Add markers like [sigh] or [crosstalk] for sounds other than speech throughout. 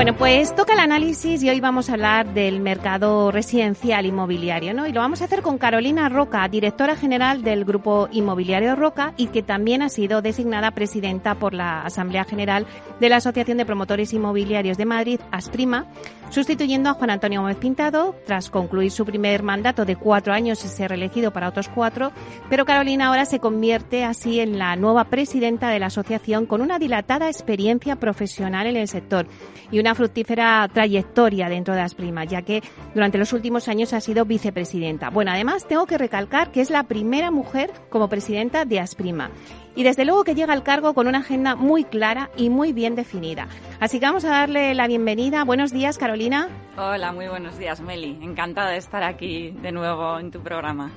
Bueno, pues toca el análisis y hoy vamos a hablar del mercado residencial inmobiliario, ¿no? Y lo vamos a hacer con Carolina Roca, directora general del Grupo Inmobiliario Roca y que también ha sido designada presidenta por la Asamblea General de la Asociación de Promotores Inmobiliarios de Madrid, ASPRIMA, sustituyendo a Juan Antonio Gómez Pintado tras concluir su primer mandato de cuatro años y ser reelegido para otros cuatro. Pero Carolina ahora se convierte así en la nueva presidenta de la asociación con una dilatada experiencia profesional en el sector y una fructífera trayectoria dentro de las primas, ya que durante los últimos años ha sido vicepresidenta. Bueno, además tengo que recalcar que es la primera mujer como presidenta de Asprima. Y desde luego que llega al cargo con una agenda muy clara y muy bien definida. Así que vamos a darle la bienvenida. Buenos días, Carolina. Hola, muy buenos días, Meli. Encantada de estar aquí de nuevo en tu programa.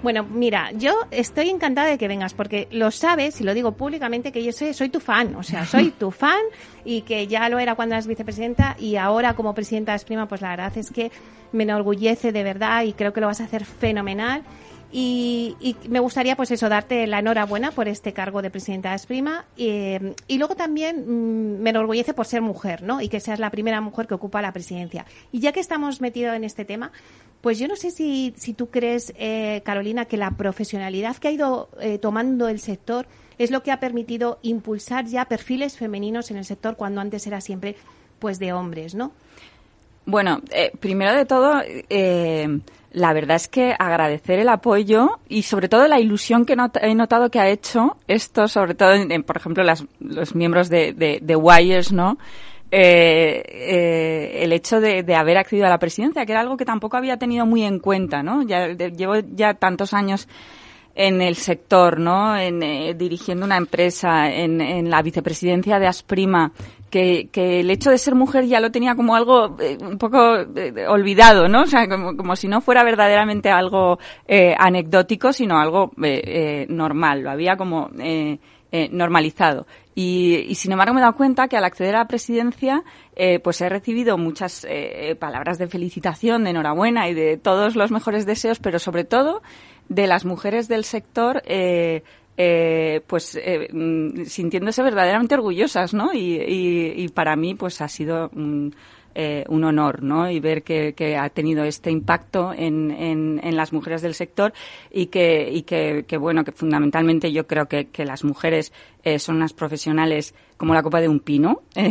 Bueno, mira, yo estoy encantada de que vengas porque lo sabes y lo digo públicamente que yo soy, soy tu fan, o sea, soy tu [laughs] fan y que ya lo era cuando eras vicepresidenta y ahora como presidenta de Esprima, pues la verdad es que me enorgullece de verdad y creo que lo vas a hacer fenomenal. Y, me gustaría, pues eso, darte la enhorabuena por este cargo de presidenta de Esprima. Y, y luego también mm, me enorgullece por ser mujer, ¿no? Y que seas la primera mujer que ocupa la presidencia. Y ya que estamos metidos en este tema, pues yo no sé si, si tú crees, eh, Carolina, que la profesionalidad que ha ido eh, tomando el sector es lo que ha permitido impulsar ya perfiles femeninos en el sector cuando antes era siempre pues de hombres, ¿no? Bueno, eh, primero de todo, la verdad es que agradecer el apoyo y sobre todo la ilusión que he notado que ha hecho esto, sobre todo, en, por ejemplo, los miembros de, de, de Wires, ¿no? Eh, eh, el hecho de, haber accedido a la presidencia, que era algo que tampoco había tenido muy en cuenta, ¿no? Ya llevo ya tantos años en el sector, ¿no? En, eh, dirigiendo una empresa, en, la vicepresidencia de Asprima, que, que, el hecho de ser mujer ya lo tenía como algo un poco olvidado, ¿no? O sea, como, como, si no fuera verdaderamente algo anecdótico, sino algo normal. Lo había como normalizado. Y, sin embargo me he dado cuenta que al acceder a la presidencia, eh, pues he recibido muchas eh, palabras de felicitación, de enhorabuena y de todos los mejores deseos, pero sobre todo de las mujeres del sector. Eh, pues mm, sintiéndose verdaderamente orgullosas, ¿no? Y, para mí, pues ha sido un, honor, ¿no? Y ver que, ha tenido este impacto en, en, las mujeres del sector y que, y que, bueno, que fundamentalmente yo creo que, que las mujeres eh, son unas profesionales como la copa de un pino [laughs] eh,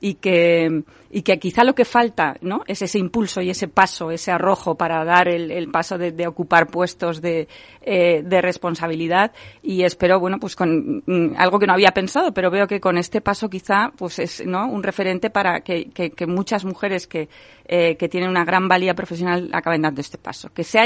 y que y que quizá lo que falta no es ese impulso y ese paso ese arrojo para dar el, paso de, ocupar puestos de, eh, de responsabilidad. Y espero bueno pues con mm, algo que no había pensado pero veo que con este paso quizá pues es no un referente para que, que, muchas mujeres que, que tienen una gran valía profesional acaben dando este paso. Que se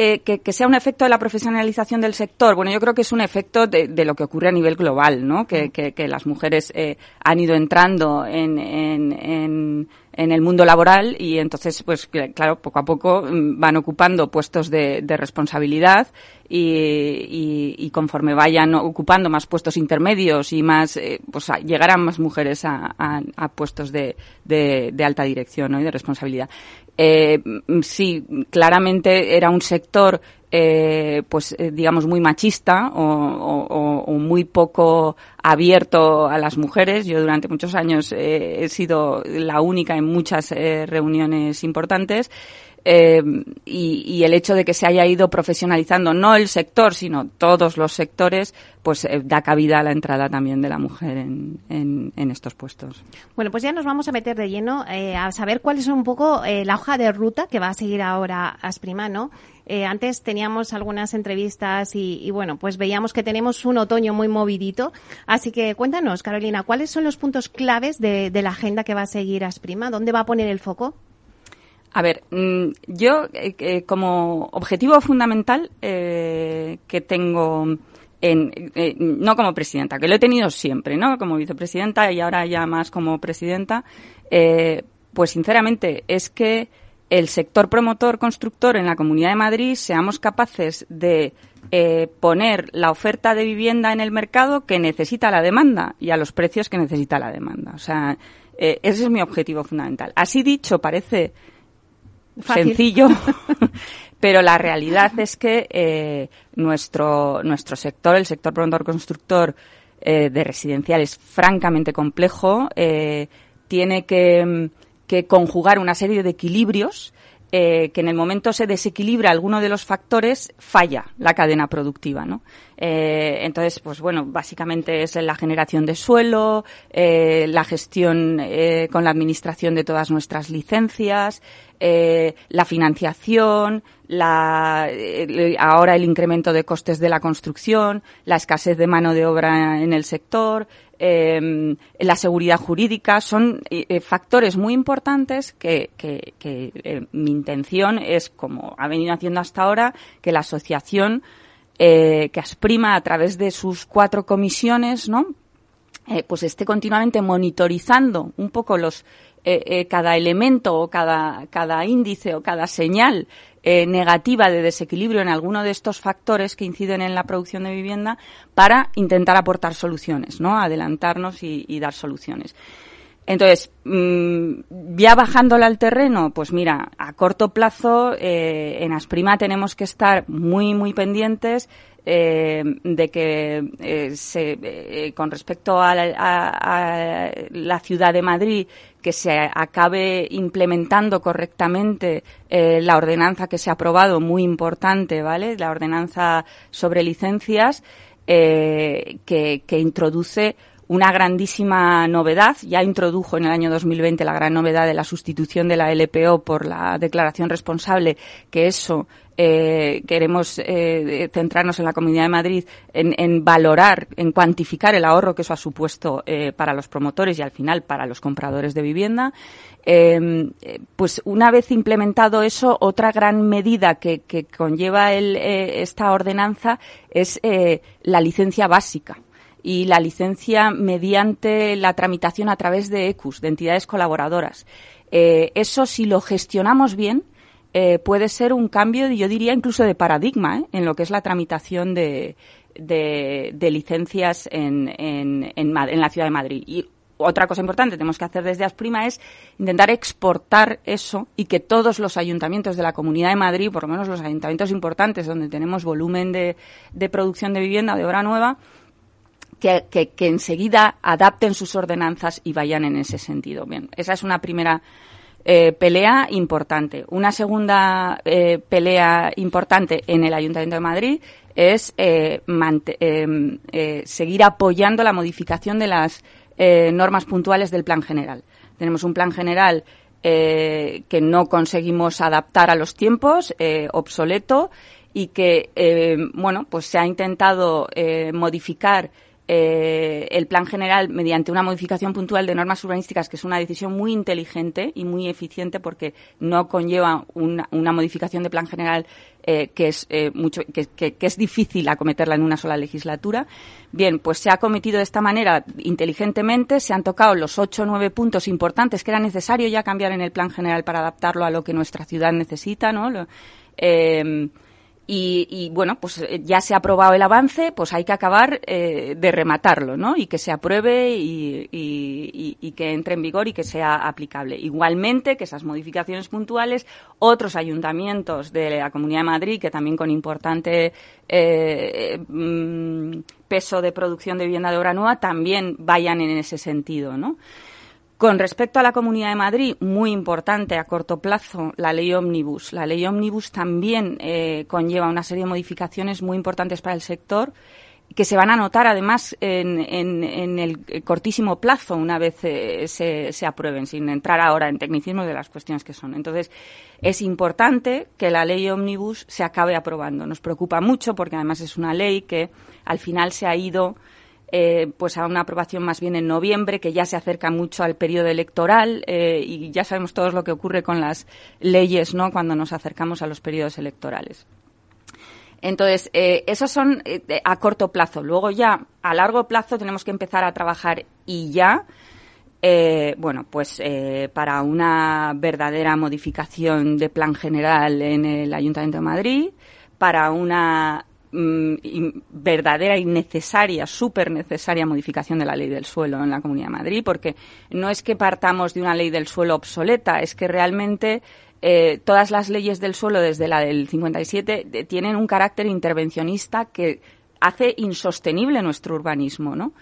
eh, que, sea un efecto de la profesionalización del sector. Bueno, yo creo que es un efecto de, lo que ocurre a nivel global, ¿no? Que, las mujeres eh, han ido entrando en, en, el mundo laboral y entonces, pues claro, poco a poco mm, van ocupando puestos de, responsabilidad y, conforme vayan ocupando más puestos intermedios y más, eh, pues llegarán más mujeres a, puestos de, de, alta dirección y de responsabilidad eh, sí, claramente era un sector, eh, pues eh, digamos, muy machista o, muy poco abierto a las mujeres. Yo durante muchos años he sido la única en muchas reuniones importantes. Eh, y, el hecho de que se haya ido profesionalizando no el sector, sino todos los sectores, pues eh, da cabida a la entrada también de la mujer en, en, estos puestos. Bueno, pues ya nos vamos a meter de lleno eh, a saber cuál es un poco la hoja de ruta que va a seguir ahora Asprima, ¿no? antes teníamos algunas entrevistas y, bueno, pues veíamos que tenemos un otoño muy movidito. Así que cuéntanos, Carolina, ¿cuáles son los puntos claves de, de la agenda que va a seguir Asprima? ¿Dónde va a poner el foco? A ver, mm, yo eh, eh, como objetivo fundamental eh, que tengo en, no como presidenta, que lo he tenido siempre, ¿no? Como vicepresidenta y ahora ya más como presidenta, pues sinceramente es que el sector promotor constructor en la Comunidad de Madrid seamos capaces de eh, poner la oferta de vivienda en el mercado que necesita la demanda y a los precios que necesita la demanda. O sea, eh, ese es mi objetivo fundamental. Así dicho, parece sencillo, [laughs] pero la realidad es que eh, nuestro, nuestro sector, el sector promotor constructor de residencial, es francamente complejo. tiene que, que conjugar una serie de equilibrios eh, que en el momento se desequilibra alguno de los factores, falla la cadena productiva, ¿no? Eh, entonces, pues bueno, básicamente es la generación de suelo, eh, la gestión con la administración de todas nuestras licencias, la financiación, la, ahora el incremento de costes de la construcción, la escasez de mano de obra en el sector, eh, la seguridad jurídica, son eh, factores muy importantes que, que, eh, mi intención es, como ha venido haciendo hasta ahora, que la asociación eh, que Asprima a través de sus cuatro comisiones, ¿no? pues esté continuamente monitorizando un poco los cada elemento o cada, cada índice o cada señal eh, negativa de desequilibrio en alguno de estos factores que inciden en la producción de vivienda para intentar aportar soluciones, ¿no? Adelantarnos y, dar soluciones. Entonces, mm, ya bajándole al terreno, pues mira, a corto plazo eh, en Asprima tenemos que estar muy, muy pendientes eh, de que eh, eh, con respecto a la, ciudad de Madrid que se acabe implementando correctamente la ordenanza que se ha aprobado, muy importante, ¿vale? La ordenanza sobre licencias que, que introduce una grandísima novedad. Ya introdujo en el año 2020 la gran novedad de la sustitución de la LPO por la declaración responsable, que eso eh, queremos eh, centrarnos en la Comunidad de Madrid en, valorar, en cuantificar el ahorro que eso ha supuesto eh, para los promotores y al final para los compradores de vivienda. Em, pues una vez implementado eso, otra gran medida que, conlleva el, esta ordenanza es la licencia básica y la licencia mediante la tramitación a través de ECUS, de entidades colaboradoras. eso, si lo gestionamos bien, eh, puede ser un cambio, yo diría incluso de paradigma, ¿eh? en lo que es la tramitación de, de, licencias en, en, en, la ciudad de Madrid. Y otra cosa importante que tenemos que hacer desde Asprima es intentar exportar eso y que todos los ayuntamientos de la Comunidad de Madrid, por lo menos los ayuntamientos importantes donde tenemos volumen de, de producción de vivienda, de obra nueva, que, que, que, enseguida adapten sus ordenanzas y vayan en ese sentido. Bien, esa es una primera eh, pelea importante. Una segunda eh, pelea importante en el Ayuntamiento de Madrid es eh, seguir apoyando la modificación de las normas puntuales del Plan General. Tenemos un Plan General que no conseguimos adaptar a los tiempos, obsoleto, y que, bueno, pues se ha intentado modificar eh, el plan general mediante una modificación puntual de normas urbanísticas, que es una decisión muy inteligente y muy eficiente porque no conlleva una, modificación de plan general eh, que es eh, mucho que, es difícil acometerla en una sola legislatura. Bien, pues se ha cometido de esta manera inteligentemente, se han tocado los ocho o nueve puntos importantes que era necesario ya cambiar en el plan general para adaptarlo a lo que nuestra ciudad necesita, ¿no? Y, bueno, pues eh, ya se ha aprobado el avance, pues hay que acabar eh, de rematarlo, ¿no? Y que se apruebe y, y, que entre en vigor y que sea aplicable. Igualmente, que esas modificaciones puntuales, otros ayuntamientos de la Comunidad de Madrid, que también con importante eh, mm, peso de producción de vivienda de obra nueva, también vayan en ese sentido, ¿no? Con respecto a la Comunidad de Madrid, muy importante a corto plazo la ley Omnibus. La ley Omnibus también eh, conlleva una serie de modificaciones muy importantes para el sector que se van a notar además en, el cortísimo plazo una vez eh, se, se, aprueben, sin entrar ahora en tecnicismos de las cuestiones que son. Entonces, es importante que la ley Omnibus se acabe aprobando. Nos preocupa mucho porque además es una ley que al final se ha ido eh, pues a una aprobación más bien en noviembre, que ya se acerca mucho al periodo electoral eh, y ya sabemos todos lo que ocurre con las leyes, ¿no? Cuando nos acercamos a los periodos electorales. Entonces, eh, esos son a corto plazo. Luego ya, a largo plazo, tenemos que empezar a trabajar y ya eh, bueno, pues eh, para una verdadera modificación de plan general en el Ayuntamiento de Madrid, para una mm, verdadera y necesaria, súper necesaria modificación de la ley del suelo en la Comunidad de Madrid, porque no es que partamos de una ley del suelo obsoleta, es que realmente eh, todas las leyes del suelo desde la del 57 tienen un carácter intervencionista que hace insostenible nuestro urbanismo, ¿no?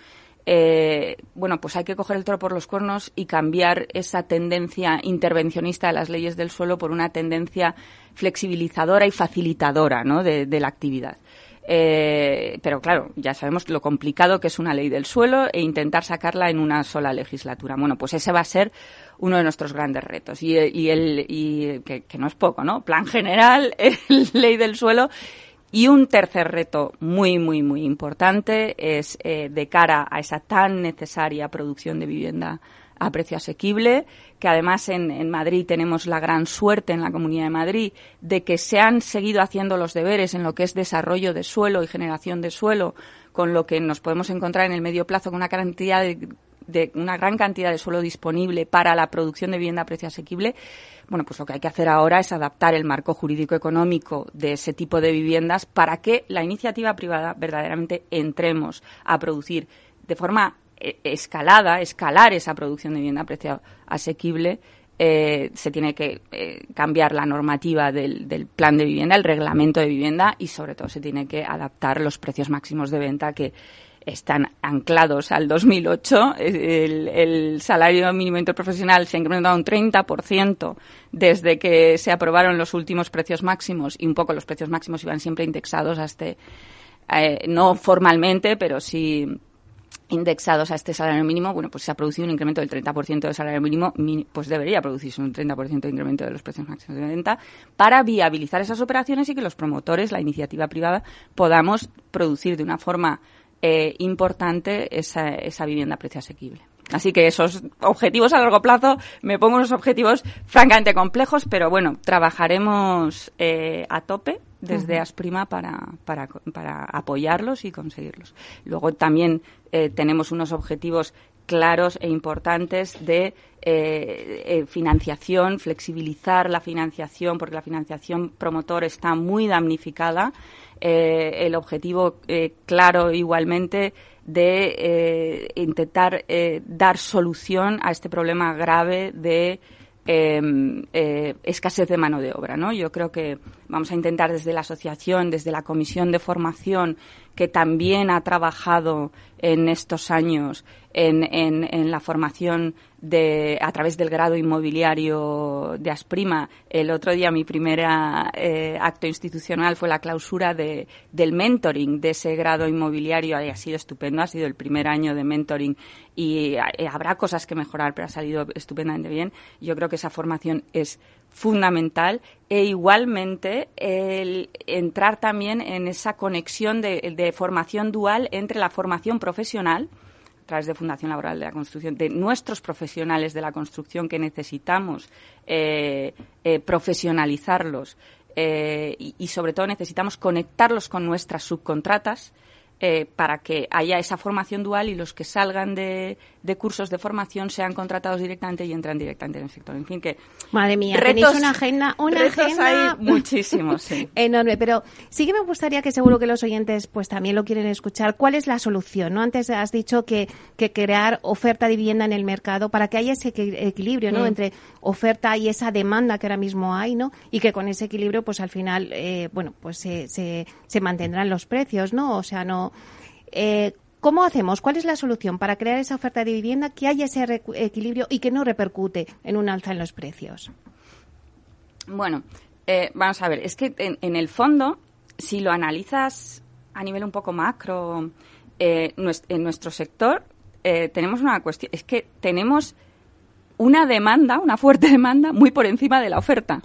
Eh, bueno, pues hay que coger el toro por los cuernos y cambiar esa tendencia intervencionista de las leyes del suelo por una tendencia flexibilizadora y facilitadora ¿no? de, la actividad. Eh, pero claro, ya sabemos lo complicado que es una ley del suelo e intentar sacarla en una sola legislatura. Bueno, pues ese va a ser uno de nuestros grandes retos y, el, y que, que, no es poco, ¿no? Plan general, [laughs] ley del suelo y un tercer reto muy, muy, muy importante es eh, de cara a esa tan necesaria producción de vivienda a precio asequible, que además en, en, Madrid tenemos la gran suerte en la Comunidad de Madrid de que se han seguido haciendo los deberes en lo que es desarrollo de suelo y generación de suelo, con lo que nos podemos encontrar en el medio plazo con una cantidad de de una gran cantidad de suelo disponible para la producción de vivienda a precio asequible, bueno, pues lo que hay que hacer ahora es adaptar el marco jurídico económico de ese tipo de viviendas para que la iniciativa privada verdaderamente entremos a producir de forma eh, escalada, escalar esa producción de vivienda a precio asequible. Eh, se tiene que eh, cambiar la normativa del, del, plan de vivienda, el reglamento de vivienda y sobre todo se tiene que adaptar los precios máximos de venta que están anclados al 2008. El, el salario mínimo interprofesional se ha incrementado un 30% desde que se aprobaron los últimos precios máximos y un poco los precios máximos iban siempre indexados a este, eh, no formalmente, pero sí indexados a este salario mínimo, bueno, pues se ha producido un incremento del 30% del salario mínimo, pues debería producirse un 30% de incremento de los precios máximos de venta para viabilizar esas operaciones y que los promotores, la iniciativa privada, podamos producir de una forma eh, importante esa, esa vivienda a precio asequible. Así que esos objetivos a largo plazo, me pongo unos objetivos francamente complejos, pero bueno, trabajaremos eh, a tope desde Asprima para, para, para, apoyarlos y conseguirlos. Luego también eh, tenemos unos objetivos claros e importantes de eh, eh, financiación, flexibilizar la financiación, porque la financiación promotor está muy damnificada. Eh, el objetivo claro igualmente de intentar dar solución a este problema grave de escasez de mano de obra. ¿no? Yo creo que vamos a intentar desde la asociación, desde la comisión de formación, que también ha trabajado en estos años en, en, la formación de, a través del grado inmobiliario de Asprima. El otro día mi primer eh, acto institucional fue la clausura de, del mentoring de ese grado inmobiliario. Ha sido estupendo, ha sido el primer año de mentoring y eh, habrá cosas que mejorar, pero ha salido estupendamente bien. Yo creo que esa formación es fundamental e igualmente el entrar también en esa conexión de, formación dual entre la formación profesional través de Fundación Laboral de la Construcción, de nuestros profesionales de la construcción que necesitamos eh, eh, profesionalizarlos eh, y, sobre todo necesitamos conectarlos con nuestras subcontratas eh, para que haya esa formación dual y los que salgan de, de, cursos de formación sean contratados directamente y entran directamente en el sector. En fin, que. Madre mía, tenéis una agenda, una agenda. Hay muchísimos, sí. [laughs] Enorme, pero sí que me gustaría que seguro que los oyentes pues también lo quieren escuchar. ¿Cuál es la solución? ¿no? Antes has dicho que, que crear oferta de vivienda en el mercado para que haya ese equilibrio ¿no? Mm. entre oferta y esa demanda que ahora mismo hay, ¿no? Y que con ese equilibrio, pues al final, eh, bueno, pues se, se, se mantendrán los precios, ¿no? O sea, no eh, ¿Cómo hacemos? ¿Cuál es la solución para crear esa oferta de vivienda que haya ese equilibrio y que no repercute en un alza en los precios? Bueno, eh, vamos a ver, es que en, el fondo, si lo analizas a nivel un poco macro, eh, en nuestro sector tenemos una cuestión, es que tenemos una demanda, una fuerte [laughs] demanda muy por encima de la oferta.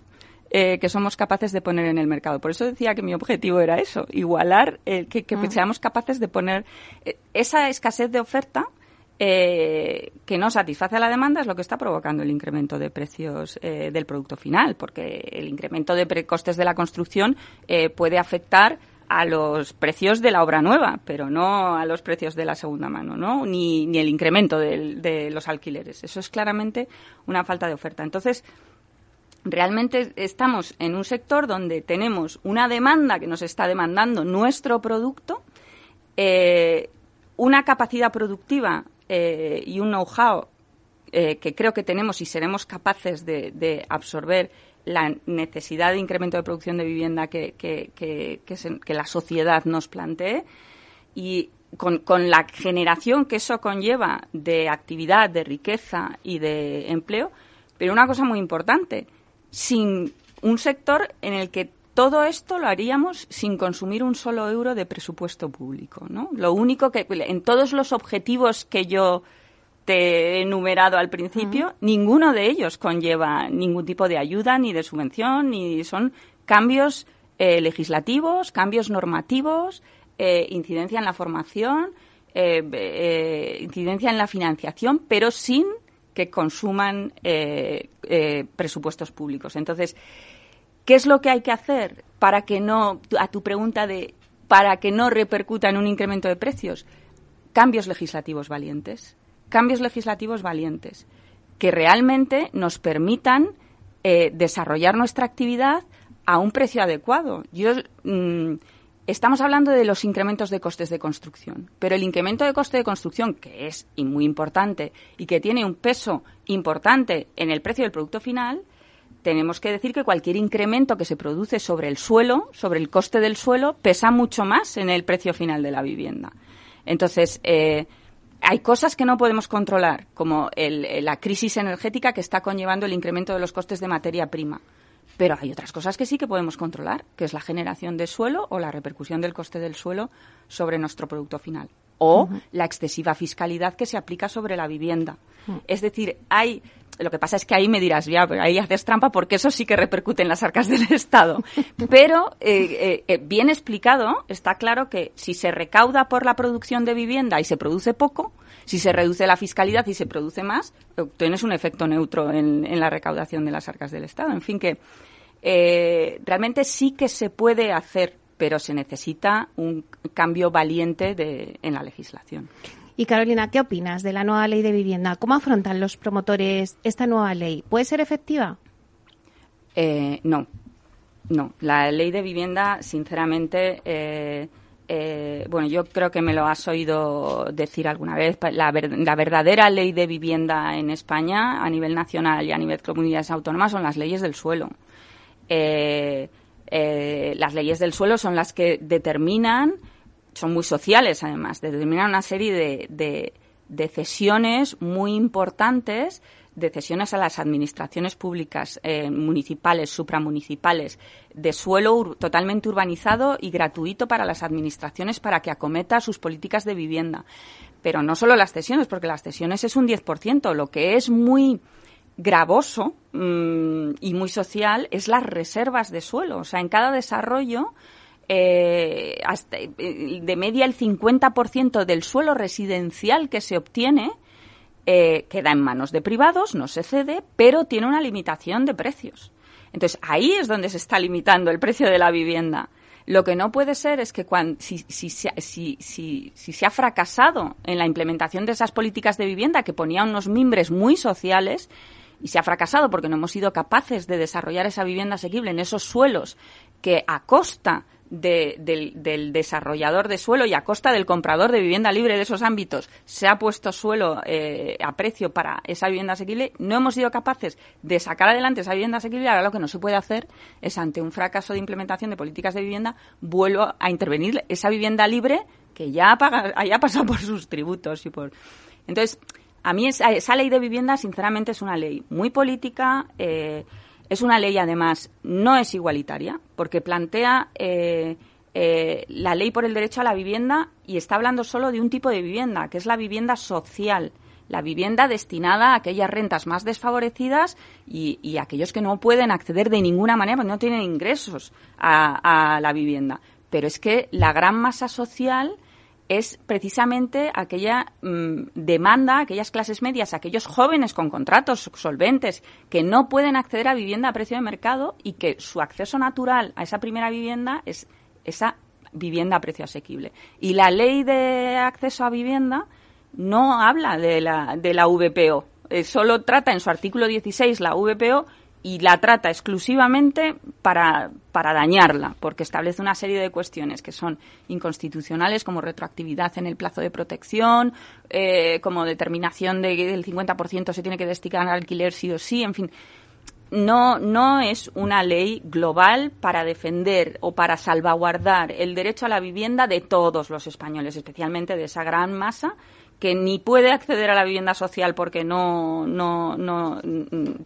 Eh, que somos capaces de poner en el mercado. Por eso decía que mi objetivo era eso, igualar, eh, que, que ah. seamos capaces de poner eh, esa escasez de oferta eh, que no satisface a la demanda es lo que está provocando el incremento de precios del producto final, porque el incremento de costes de la construcción puede afectar a los precios de la obra nueva, pero no a los precios de la segunda mano, ¿no? Ni, ni el incremento de los alquileres. Eso es claramente una falta de oferta. Entonces, realmente estamos en un sector donde tenemos una demanda que nos está demandando nuestro producto, eh, una capacidad productiva eh, y un know-how eh, que creo que tenemos y seremos capaces de, absorber la necesidad de incremento de producción de vivienda que, la sociedad nos plantee y con, la generación que eso conlleva de actividad, de riqueza y de empleo, pero una cosa muy importante, sin un sector en el que todo esto lo haríamos sin consumir un solo euro de presupuesto público, ¿no? Lo único que en todos los objetivos que yo te he enumerado al principio, ninguno de ellos conlleva ningún tipo de ayuda ni de subvención, ni son cambios eh, legislativos, cambios normativos, eh, incidencia en la formación, eh, incidencia en la financiación, pero sin que consuman eh, eh, presupuestos públicos. Entonces, ¿qué es lo que hay que hacer para que no, a tu pregunta de, para que no repercuta en un incremento de precios? Cambios legislativos valientes. Cambios legislativos valientes que realmente nos permitan eh, desarrollar nuestra actividad a un precio adecuado. Yo mm, Estamos hablando de los incrementos de costes de construcción, pero el incremento de coste de construcción, que es muy importante y que tiene un peso importante en el precio del producto final, tenemos que decir que cualquier incremento que se produce sobre el suelo, sobre el coste del suelo, pesa mucho más en el precio final de la vivienda. Entonces, eh, hay cosas que no podemos controlar, como la crisis energética que está conllevando el incremento de los costes de materia prima. Pero hay otras cosas que sí que podemos controlar, que es la generación de suelo o la repercusión del coste del suelo sobre nuestro producto final. O la excesiva fiscalidad que se aplica sobre la vivienda. Es decir, hay lo que pasa es que ahí me dirás, ya, ahí haces trampa porque eso sí que repercute en las arcas del Estado. Pero, eh, eh, eh, bien explicado, está claro que si se recauda por la producción de vivienda y se produce poco, si se reduce la fiscalidad y se produce más, tienes un efecto neutro en, en la recaudación de las arcas del Estado. En fin, que realmente sí que se puede hacer, pero se necesita un cambio valiente de, en la legislación. Y Carolina, ¿qué opinas de la nueva ley de vivienda? ¿Cómo afrontan los promotores esta nueva ley? ¿Puede ser efectiva? Eh, no, no. La ley de vivienda, sinceramente, eh, bueno, yo creo que me lo has oído decir alguna vez. La, la, verdadera ley de vivienda en España, a nivel nacional y a nivel de comunidades autónomas, son las leyes del suelo. Eh, eh, las leyes del suelo son las que determinan, son muy sociales además, determinan una serie de, de, cesiones muy importantes de cesiones a las administraciones públicas eh, municipales, supramunicipales, de suelo totalmente urbanizado y gratuito para las administraciones para que acometa sus políticas de vivienda. Pero no solo las cesiones, porque las cesiones es un 10%, lo que es muy gravoso mm, y muy social es las reservas de suelo. O sea, en cada desarrollo, eh, eh, de media el 50% del suelo residencial que se obtiene eh, queda en manos de privados, no se cede, pero tiene una limitación de precios. Entonces, ahí es donde se está limitando el precio de la vivienda. Lo que no puede ser es que si, si, si, si, se ha fracasado en la implementación de esas políticas de vivienda que ponían unos mimbres muy sociales, y se ha fracasado porque no hemos sido capaces de desarrollar esa vivienda asequible en esos suelos que a costa del, desarrollador de suelo y a costa del comprador de vivienda libre de esos ámbitos se ha puesto suelo eh, a precio para esa vivienda asequible, no hemos sido capaces de sacar adelante esa vivienda asequible. Ahora lo que no se puede hacer es, ante un fracaso de implementación de políticas de vivienda, vuelvo a intervenir esa vivienda libre que ya, paga, haya pasado por sus tributos y por. Entonces, a mí esa, esa, ley de vivienda, sinceramente, es una ley muy política. Eh, es una ley, además, no es igualitaria, porque plantea eh, eh, la ley por el derecho a la vivienda y está hablando solo de un tipo de vivienda, que es la vivienda social, la vivienda destinada a aquellas rentas más desfavorecidas y, y aquellos que no pueden acceder de ninguna manera, porque no tienen ingresos a, a la vivienda. Pero es que la gran masa social es precisamente aquella mm, demanda, aquellas clases medias, aquellos jóvenes con contratos solventes que no pueden acceder a vivienda a precio de mercado y que su acceso natural a esa primera vivienda es esa vivienda a precio asequible. Y la ley de acceso a vivienda no habla de la, de la VPO. Eh, solo trata en su artículo 16 la VPO y la trata exclusivamente para, para dañarla, porque establece una serie de cuestiones que son inconstitucionales, como retroactividad en el plazo de protección, eh, como determinación de que el 50% se tiene que destinar al alquiler sí o sí, en fin. No, no es una ley global para defender o para salvaguardar el derecho a la vivienda de todos los españoles, especialmente de esa gran masa que ni puede acceder a la vivienda social porque no, no, no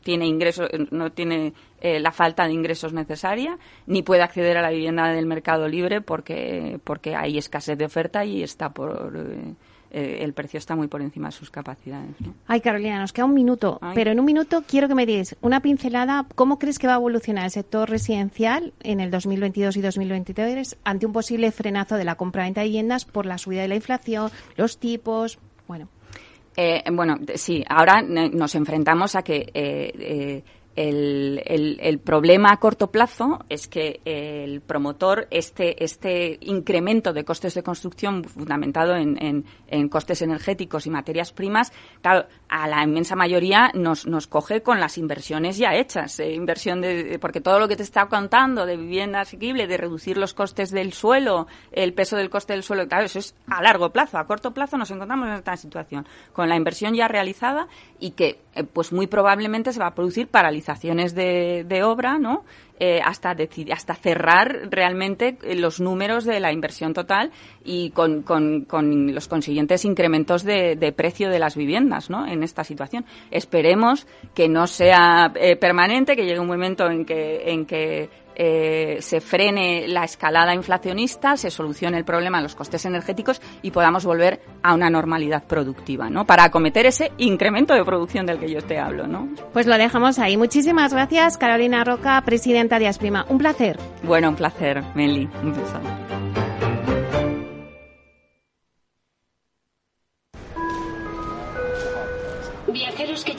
tiene ingresos, no tiene eh, la falta de ingresos necesaria, ni puede acceder a la vivienda del mercado libre porque, porque hay escasez de oferta y está por eh, eh, el precio está muy por encima de sus capacidades. Ay, Carolina, nos queda un minuto, pero en un minuto quiero que me digas una pincelada. ¿Cómo crees que va a evolucionar el sector residencial en el 2022 y 2023 ante un posible frenazo de la compra-venta de viviendas por la subida de la inflación, los tipos? Bueno. Eh, bueno, sí, ahora nos enfrentamos a que eh, el, el, problema a corto plazo es que el promotor, este, este incremento de costes de construcción fundamentado en, en, costes energéticos y materias primas, claro, a la inmensa mayoría nos, nos coge con las inversiones ya hechas. Eh, inversión de, porque todo lo que te está contando de vivienda asequible, de reducir los costes del suelo, el peso del coste del suelo, claro, eso es a largo plazo. A corto plazo nos encontramos en esta situación, con la inversión ya realizada y que, eh, pues muy probablemente se va a producir paralización de, obra, ¿no? Eh, hasta, hasta cerrar realmente los números de la inversión total y con, con, los consiguientes incrementos de, precio de las viviendas ¿no? en esta situación. Esperemos que no sea eh, permanente, que llegue un momento en que, en que eh, se frene la escalada inflacionista, se solucione el problema de los costes energéticos y podamos volver a una normalidad productiva, ¿no? Para acometer ese incremento de producción del que yo te hablo, ¿no? Pues lo dejamos ahí. Muchísimas gracias, Carolina Roca, presidenta de Asprima. Un placer. Bueno, un placer, Meli. Un beso.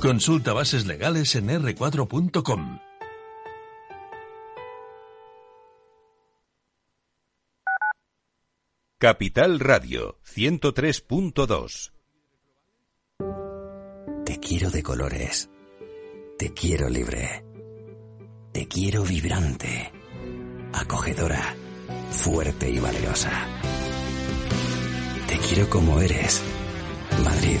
Consulta bases legales en r4.com. Capital Radio 103.2 Te quiero de colores. Te quiero libre. Te quiero vibrante. Acogedora. Fuerte y valerosa. Te quiero como eres. Madrid.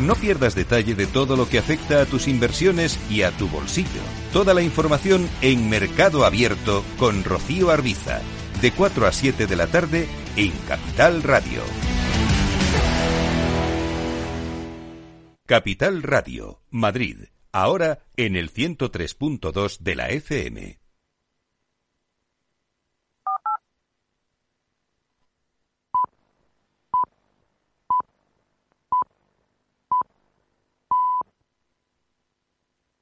No pierdas detalle de todo lo que afecta a tus inversiones y a tu bolsillo. Toda la información en Mercado Abierto con Rocío Arbiza, de 4 a 7 de la tarde en Capital Radio. Capital Radio, Madrid, ahora en el 103.2 de la FM.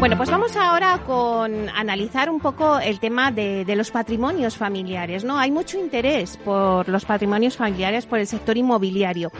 Bueno, pues vamos ahora con analizar un poco el tema de, de, los patrimonios familiares, ¿no? Hay mucho interés por los patrimonios familiares por el sector inmobiliario.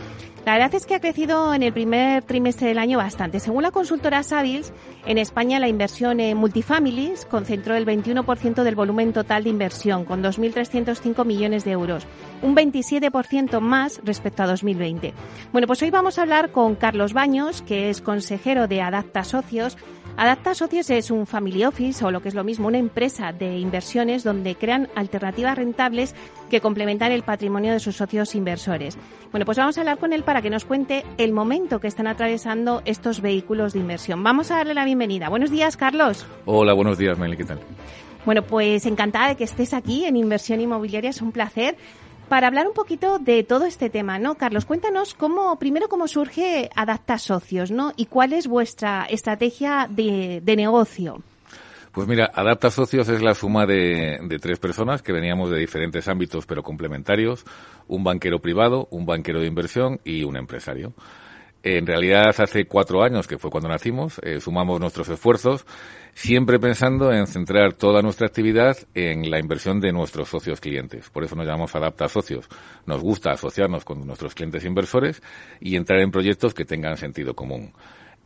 La verdad es que ha crecido en el primer trimestre del año bastante. Según la consultora Savills, en España la inversión en multifamilies concentró el 21% del volumen total de inversión, con 2.305 millones de euros, un 27% más respecto a 2020. Bueno, pues hoy vamos a hablar con Carlos Baños, que es consejero de Adapta Socios, Adapta Socios es un family office o lo que es lo mismo, una empresa de inversiones donde crean alternativas rentables que complementan el patrimonio de sus socios inversores. Bueno, pues vamos a hablar con él para que nos cuente el momento que están atravesando estos vehículos de inversión. Vamos a darle la bienvenida. Buenos días, Carlos. Hola, buenos días, Meli, ¿qué tal? Bueno, pues encantada de que estés aquí en Inversión Inmobiliaria, es un placer para hablar un poquito de todo este tema, ¿no? Carlos, cuéntanos cómo, primero cómo surge Adapta Socios, ¿no? Y cuál es vuestra estrategia de, de negocio. Pues mira, Adapta Socios es la suma de, tres personas que veníamos de diferentes ámbitos pero complementarios, un banquero privado, un banquero de inversión y un empresario. En realidad, hace cuatro años, que fue cuando nacimos, eh, sumamos nuestros esfuerzos, siempre pensando en centrar toda nuestra actividad en la inversión de nuestros socios clientes. Por eso nos llamamos Adapta Socios. Nos gusta asociarnos con nuestros clientes inversores y entrar en proyectos que tengan sentido común.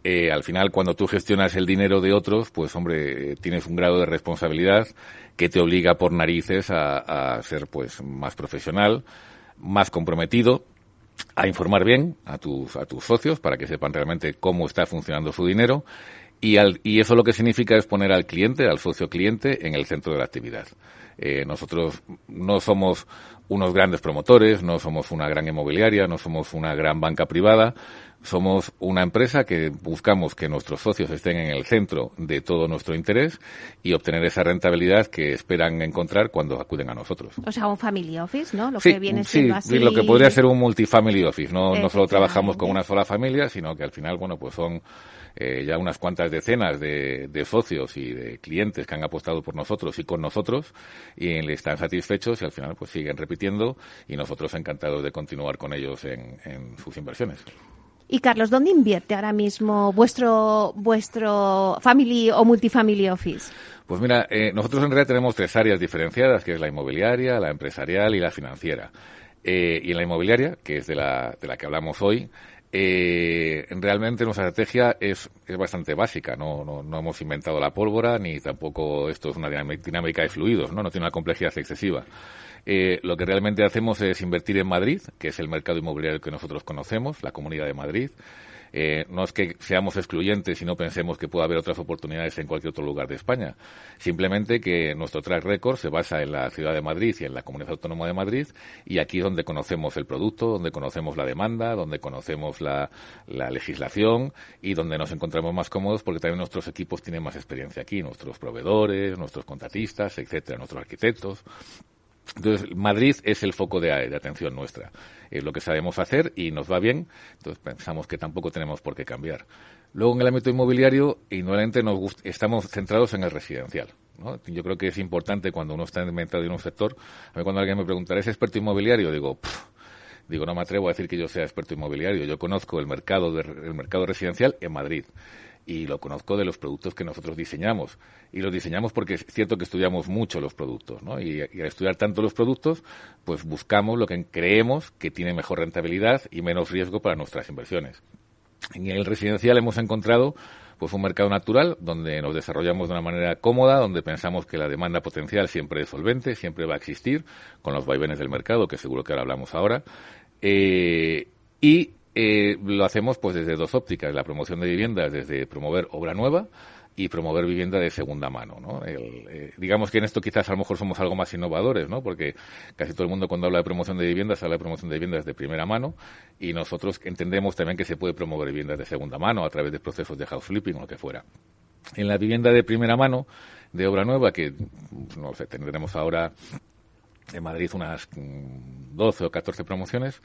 Eh, al final, cuando tú gestionas el dinero de otros, pues hombre, tienes un grado de responsabilidad que te obliga por narices a, a ser pues más profesional, más comprometido a informar bien a tus, a tus socios para que sepan realmente cómo está funcionando su dinero y, al, y eso lo que significa es poner al cliente, al socio cliente, en el centro de la actividad. Eh, nosotros no somos unos grandes promotores, no somos una gran inmobiliaria, no somos una gran banca privada, somos una empresa que buscamos que nuestros socios estén en el centro de todo nuestro interés y obtener esa rentabilidad que esperan encontrar cuando acuden a nosotros. O sea, un family office, ¿no? Lo sí, que viene sí, siendo así. lo que podría ser un multifamily office. No, no solo trabajamos con una sola familia, sino que al final, bueno, pues son eh, ya unas cuantas decenas de, de, socios y de clientes que han apostado por nosotros y con nosotros y están satisfechos y al final pues siguen repitiendo y nosotros encantados de continuar con ellos en, en sus inversiones. Y Carlos, ¿dónde invierte ahora mismo vuestro vuestro family o multifamily office? Pues mira, eh, nosotros en realidad tenemos tres áreas diferenciadas, que es la inmobiliaria, la empresarial y la financiera. Eh, y en la inmobiliaria, que es de la, de la que hablamos hoy, eh, realmente nuestra estrategia es, es bastante básica. No, no, no, hemos inventado la pólvora ni tampoco esto es una dinámica de fluidos, ¿no? No tiene una complejidad excesiva. Eh, lo que realmente hacemos es invertir en Madrid, que es el mercado inmobiliario que nosotros conocemos, la Comunidad de Madrid. Eh, no es que seamos excluyentes y no pensemos que pueda haber otras oportunidades en cualquier otro lugar de España. Simplemente que nuestro track record se basa en la ciudad de Madrid y en la comunidad autónoma de Madrid y aquí es donde conocemos el producto, donde conocemos la demanda, donde conocemos la, la legislación y donde nos encontramos más cómodos porque también nuestros equipos tienen más experiencia aquí, nuestros proveedores, nuestros contratistas, etcétera, nuestros arquitectos. Entonces, Madrid es el foco de, de, atención nuestra. Es lo que sabemos hacer y nos va bien, entonces pensamos que tampoco tenemos por qué cambiar. Luego, en el ámbito inmobiliario, ignorante nos gusta, estamos centrados en el residencial. ¿no? Yo creo que es importante cuando uno está inventado en un sector. A mí cuando alguien me pregunta, ¿eres experto inmobiliario? Digo, digo, no me atrevo a decir que yo sea experto inmobiliario. Yo conozco el mercado, de, el mercado residencial en Madrid y lo conozco de los productos que nosotros diseñamos. Y los diseñamos porque es cierto que estudiamos mucho los productos, ¿no? Y, al estudiar tanto los productos, pues buscamos lo que creemos que tiene mejor rentabilidad y menos riesgo para nuestras inversiones. En el residencial hemos encontrado pues un mercado natural donde nos desarrollamos de una manera cómoda, donde pensamos que la demanda potencial siempre es solvente, siempre va a existir, con los vaivenes del mercado, que seguro que ahora hablamos ahora. Eh, y eh, lo hacemos pues desde dos ópticas, la promoción de viviendas, desde promover obra nueva, y promover vivienda de segunda mano, ¿no? Eh, digamos que en esto quizás a lo mejor somos algo más innovadores, ¿no? Porque casi todo el mundo cuando habla de promoción de viviendas habla de promoción de viviendas de primera mano y nosotros entendemos también que se puede promover viviendas de segunda mano a través de procesos de house flipping o lo que fuera. En la vivienda de primera mano, de obra nueva, que no sé, tendremos ahora en Madrid unas 12 mm, o 14 promociones,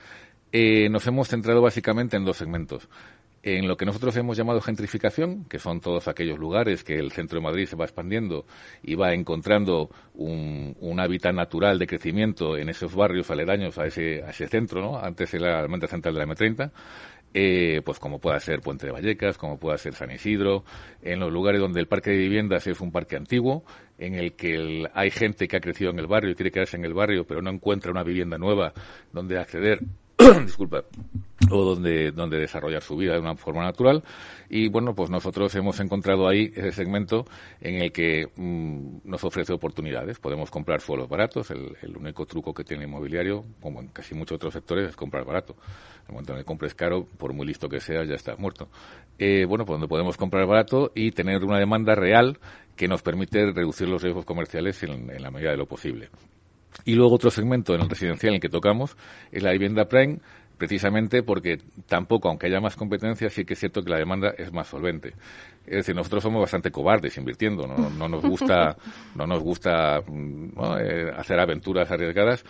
eh, nos hemos centrado básicamente en dos segmentos en lo que nosotros hemos llamado gentrificación, que son todos aquellos lugares que el centro de Madrid se va expandiendo y va encontrando un, hábitat natural de crecimiento en esos barrios aledaños a ese, a ese centro, ¿no? Antes era la almendra central de la M30, eh, pues como pueda ser Puente de Vallecas, como pueda ser San Isidro, en los lugares donde el parque de viviendas es un parque antiguo, en el que hay gente que ha crecido en el barrio y quiere quedarse en el barrio, pero no encuentra una vivienda nueva donde acceder [coughs] disculpa, o donde, donde desarrollar su vida de una forma natural. Y bueno, pues nosotros hemos encontrado ahí ese segmento en el que mm, nos ofrece oportunidades. Podemos comprar suelos baratos. El, único truco que tiene el inmobiliario, como en casi muchos otros sectores, es comprar barato. En el momento en que compres caro, por muy listo que sea, ya estás muerto. Eh, bueno, pues donde podemos comprar barato y tener una demanda real que nos permite reducir los riesgos comerciales en la medida de lo posible. Y luego otro segmento en el residencial en el que tocamos es la vivienda prime, precisamente porque tampoco, aunque haya más competencia, sí que es cierto que la demanda es más solvente. Es decir, nosotros somos bastante cobardes invirtiendo, no, no nos gusta, [laughs] no nos gusta mm, eh, hacer aventuras arriesgadas,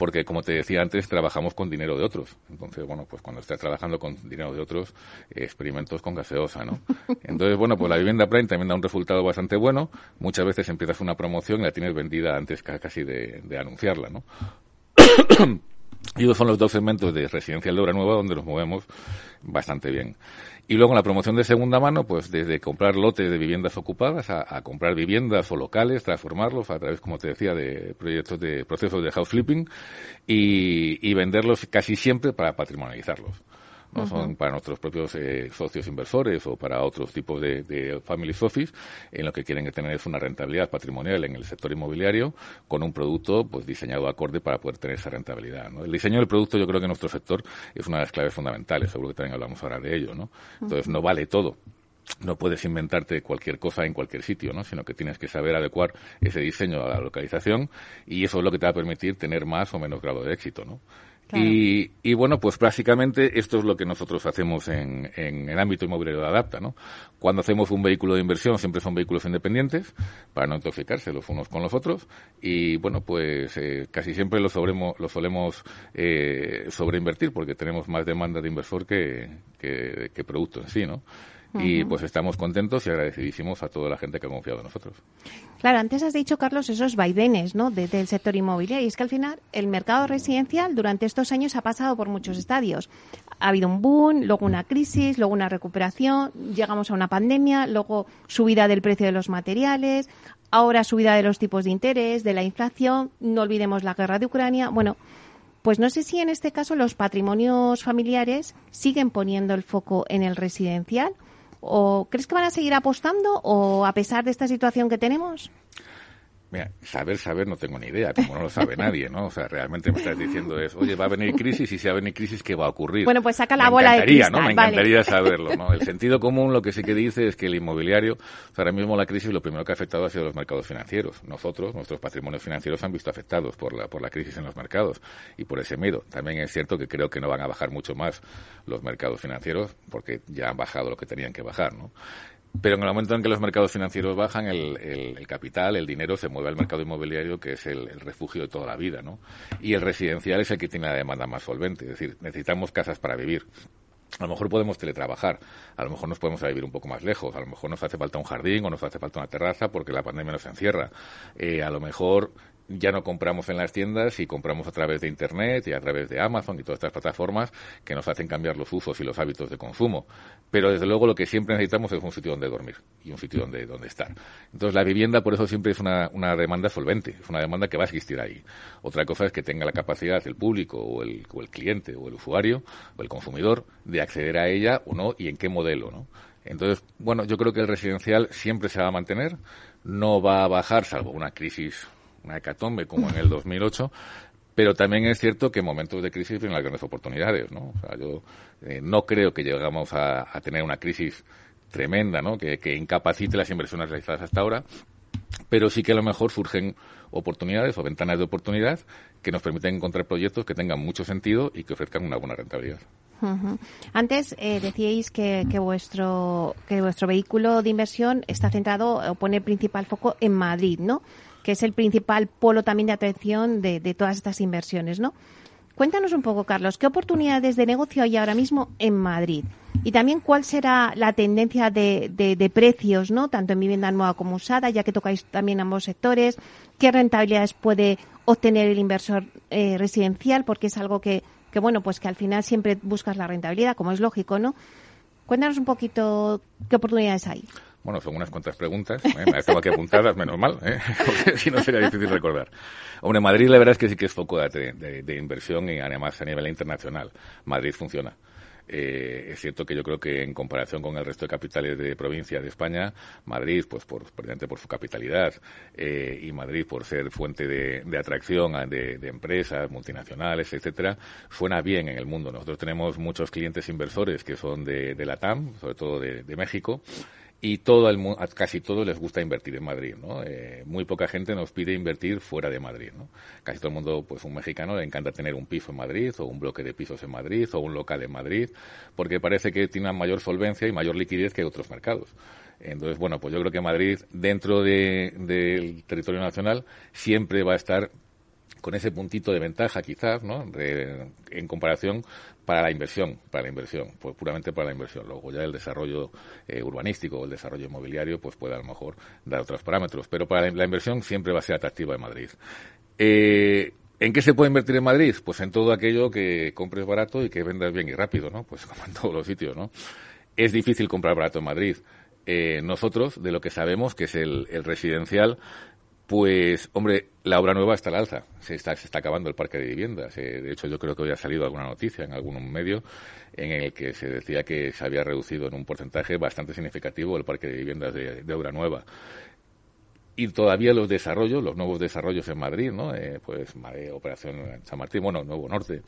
porque como te decía antes, trabajamos con dinero de otros. Entonces, bueno, pues cuando estás trabajando con dinero de otros, experimentos con gaseosa, ¿no? [laughs] Entonces, bueno, pues la vivienda prime también da un resultado bastante bueno. Muchas veces empiezas una promoción y la tienes vendida antes casi de, de anunciarla, ¿no? [coughs] Y esos son los dos segmentos de residencial de obra nueva donde nos movemos bastante bien. Y luego en la promoción de segunda mano, pues desde comprar lotes de viviendas ocupadas a, comprar viviendas o locales, transformarlos a través, como te decía, de proyectos de procesos de house flipping y, y venderlos casi siempre para patrimonializarlos no son para nuestros propios eh, socios inversores o para otros tipos de, de family office, en lo que quieren tener es una rentabilidad patrimonial en el sector inmobiliario con un producto pues diseñado acorde para poder tener esa rentabilidad. ¿no? El diseño del producto yo creo que en nuestro sector es una de las claves fundamentales, seguro que también hablamos ahora de ello. ¿no? Entonces no vale todo no puedes inventarte cualquier cosa en cualquier sitio, ¿no? sino que tienes que saber adecuar ese diseño a la localización y eso es lo que te va a permitir tener más o menos grado de éxito. ¿no? Y, bueno, pues básicamente esto es lo que nosotros hacemos en, el ámbito inmobiliario de Adapta, ¿no? Cuando hacemos un vehículo de inversión siempre son vehículos independientes para no intoxicarse los unos con los otros y bueno, pues eh, casi siempre lo, lo solemos eh, sobreinvertir porque tenemos más demanda de inversor que, que, que producto en sí, ¿no? Y pues estamos contentos y agradecidísimos a toda la gente que ha confiado en nosotros. Claro, antes has dicho, Carlos, esos vaivenes ¿no? del sector inmobiliario. Y es que al final el mercado residencial durante estos años ha pasado por muchos estadios. Ha habido un boom, luego una crisis, luego una recuperación, llegamos a una pandemia, luego subida del precio de los materiales, ahora subida de los tipos de interés, de la inflación, no olvidemos la guerra de Ucrania. Bueno, pues no sé si en este caso los patrimonios familiares siguen poniendo el foco en el residencial ¿O crees que van a seguir apostando o a pesar de esta situación que tenemos? Mira, saber, saber no tengo ni idea, como no lo sabe nadie, ¿no? O sea, realmente me estás diciendo es, oye, va a venir crisis y si va a venir crisis, ¿qué va a ocurrir? Bueno, pues saca la bola de cristal, ¿no? Me encantaría saberlo, ¿no? El sentido común lo que sí que dice es que el inmobiliario, o sea, ahora mismo la crisis lo primero que ha afectado ha sido los mercados financieros. Nosotros, nuestros patrimonios financieros han visto afectados por la, por la crisis en los mercados y por ese miedo. También es cierto que creo que no van a bajar mucho más los mercados financieros porque ya han bajado lo que tenían que bajar, ¿no? Pero en el momento en que los mercados financieros bajan, el, el, capital, el dinero se mueve al mercado inmobiliario, que es el, refugio de toda la vida, ¿no? Y el residencial es el que tiene la demanda más solvente. Es decir, necesitamos casas para vivir. A lo mejor podemos teletrabajar, a lo mejor nos podemos vivir un poco más lejos, a lo mejor nos hace falta un jardín o nos hace falta una terraza porque la pandemia nos encierra. Eh, a lo mejor ya no compramos en las tiendas y compramos a través de Internet y a través de Amazon y todas estas plataformas que nos hacen cambiar los usos y los hábitos de consumo. Pero desde luego lo que siempre necesitamos es un sitio donde dormir y un sitio donde, donde estar. Entonces la vivienda por eso siempre es una, una demanda solvente, es una demanda que va a existir ahí. Otra cosa es que tenga la capacidad el público o el, o el cliente o el usuario o el consumidor de acceder a ella o no y en qué modelo, ¿no? Entonces, bueno, yo creo que el residencial siempre se va a mantener, no va a bajar, salvo una crisis, una hecatombe como en el 2008, pero también es cierto que en momentos de crisis vienen las grandes oportunidades, ¿no? O sea, yo eh, no creo que llegamos a, tener una crisis tremenda, ¿no? Que, que incapacite las inversiones realizadas hasta ahora, pero sí que a lo mejor surgen oportunidades o ventanas de oportunidad que nos permiten encontrar proyectos que tengan mucho sentido y que ofrezcan una buena rentabilidad. Antes eh, decíais que, que, vuestro que vuestro vehículo de inversión está centrado o pone principal foco en Madrid, ¿no? Que es el principal polo también de atención de, todas estas inversiones, ¿no? Cuéntanos un poco, Carlos, ¿qué oportunidades de negocio hay ahora mismo en Madrid? Y también cuál será la tendencia de, de, precios, ¿no? Tanto en vivienda nueva como usada, ya que tocáis también ambos sectores. ¿Qué rentabilidades puede obtener el inversor eh, residencial? Porque es algo que, que, bueno, pues que al final siempre buscas la rentabilidad, como es lógico, ¿no? Cuéntanos un poquito qué oportunidades hay. Bueno, son unas cuantas preguntas. ¿eh? Me estaba aquí apuntadas, menos mal, ¿eh? [laughs] porque si no sería difícil recordar. Hombre, Madrid la verdad es que sí que es foco de, de, inversión y además a nivel internacional. Madrid funciona. Eh, es cierto que yo creo que en comparación con el resto de capitales de provincia de España, Madrid, pues por, por su capitalidad eh, y Madrid por ser fuente de, de atracción de, de, empresas multinacionales, etcétera, suena bien en el mundo. Nosotros tenemos muchos clientes inversores que son de, de la TAM, sobre todo de, de México, y todo el casi todos les gusta invertir en Madrid, ¿no? Eh, muy poca gente nos pide invertir fuera de Madrid, ¿no? Casi todo el mundo, pues un mexicano le encanta tener un piso en Madrid o un bloque de pisos en Madrid o un local en Madrid, porque parece que tiene mayor solvencia y mayor liquidez que otros mercados. Entonces, bueno, pues yo creo que Madrid, dentro del territorio nacional, siempre va a estar con ese puntito de ventaja quizás, ¿no? en comparación para la inversión, para la inversión, pues puramente para la inversión. Luego ya el desarrollo eh, urbanístico o el desarrollo inmobiliario pues puede a lo mejor dar otros parámetros, pero para la, inversión siempre va a ser atractiva en Madrid. Eh, ¿En qué se puede invertir en Madrid? Pues en todo aquello que compres barato y que vendas bien y rápido, ¿no? Pues como en todos los sitios, ¿no? Es difícil comprar barato en Madrid. Eh, nosotros, de lo que sabemos, que es el residencial, pues, hombre, la obra nueva está al alza. Se está, se está acabando el parque de viviendas. Eh, de hecho, yo creo que hoy ha salido alguna noticia en algún medio en el que se decía que se había reducido en un porcentaje bastante significativo el parque de viviendas de, obra nueva. Y todavía los desarrollos, los nuevos desarrollos en Madrid, ¿no? Eh, pues Operación San Martín, bueno, Nuevo Norte,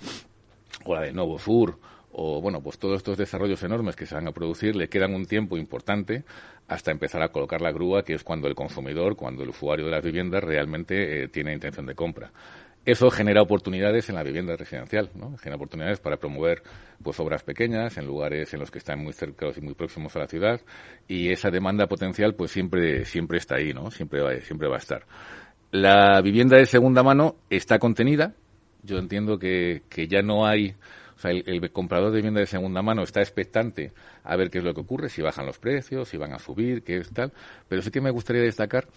o la de Nuevo Sur, o bueno, pues todos estos desarrollos enormes que se van a producir le quedan un tiempo importante hasta empezar a colocar la grúa, que es cuando el consumidor, cuando el usuario de las viviendas realmente eh, tiene intención de compra. Eso genera oportunidades en la vivienda residencial, ¿no? Genera oportunidades para promover pues obras pequeñas en lugares en los que están muy cercanos y muy próximos a la ciudad y esa demanda potencial pues siempre siempre está ahí, ¿no? Siempre va, siempre va a estar. La vivienda de segunda mano está contenida. Yo entiendo que, que ya no hay sea, el, comprador de vivienda de segunda mano está expectante a ver qué es lo que ocurre, si bajan los precios, si van a subir, qué es tal. Pero sí que me gustaría destacar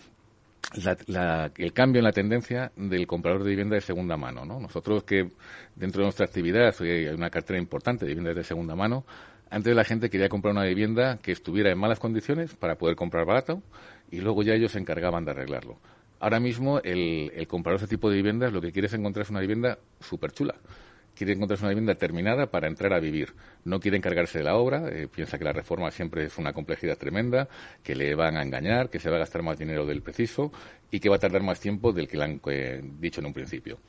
el cambio en la tendencia del comprador de vivienda de segunda mano. ¿no? Nosotros que dentro de nuestra actividad hay una cartera importante de viviendas de segunda mano, antes la gente quería comprar una vivienda que estuviera en malas condiciones para poder comprar barato y luego ya ellos se encargaban de arreglarlo. Ahora mismo el, el comprador de ese tipo de viviendas lo que quiere es encontrar una vivienda súper chula quiere encontrarse una vivienda terminada para entrar a vivir. No quiere encargarse de la obra, eh, piensa que la reforma siempre es una complejidad tremenda, que le van a engañar, que se va a gastar más dinero del preciso y que va a tardar más tiempo del que le han eh, dicho en un principio.